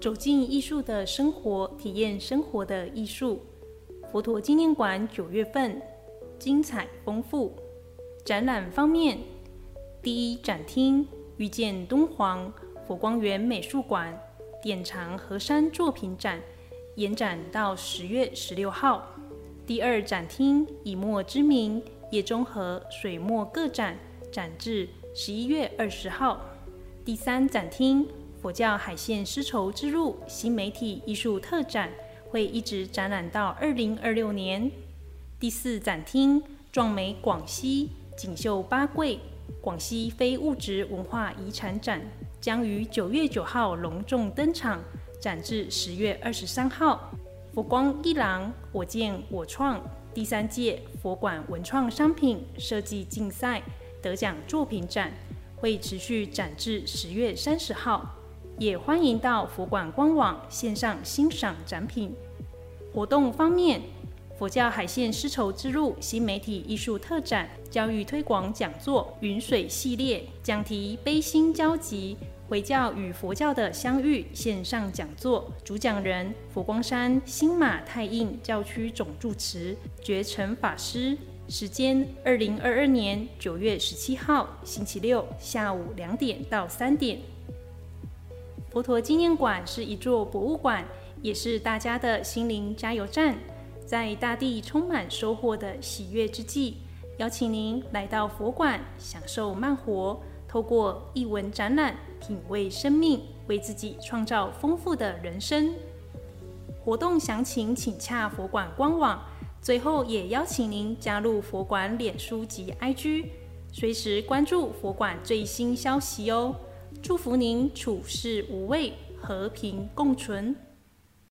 走进艺术的生活，体验生活的艺术。佛陀纪念馆九月份精彩丰富。展览方面，第一展厅遇见敦煌佛光园美术馆典藏河山作品展，延展到十月十六号。第二展厅以墨之名叶中和水墨个展，展至十一月二十号。第三展厅佛教海线丝绸之路新媒体艺术特展会一直展览到二零二六年。第四展厅壮美广西锦绣八桂广西非物质文化遗产展将于九月九号隆重登场，展至十月二十三号。佛光一廊我见我创第三届佛馆文创商品设计竞赛得奖作品展会持续展至十月三十号，也欢迎到佛馆官网线上欣赏展品。活动方面，佛教海线丝绸之路新媒体艺术特展、教育推广讲座、云水系列讲题悲心交集。回教与佛教的相遇线上讲座，主讲人佛光山新马太印教区总住持觉诚法师。时间：二零二二年九月十七号星期六下午两点到三点。佛陀纪念馆是一座博物馆，也是大家的心灵加油站。在大地充满收获的喜悦之际，邀请您来到佛馆，享受慢活。透过译文展览，品味生命，为自己创造丰富的人生。活动详情请洽佛馆官网。最后，也邀请您加入佛馆脸书及 IG，随时关注佛馆最新消息哦。祝福您处事无畏，和平共存。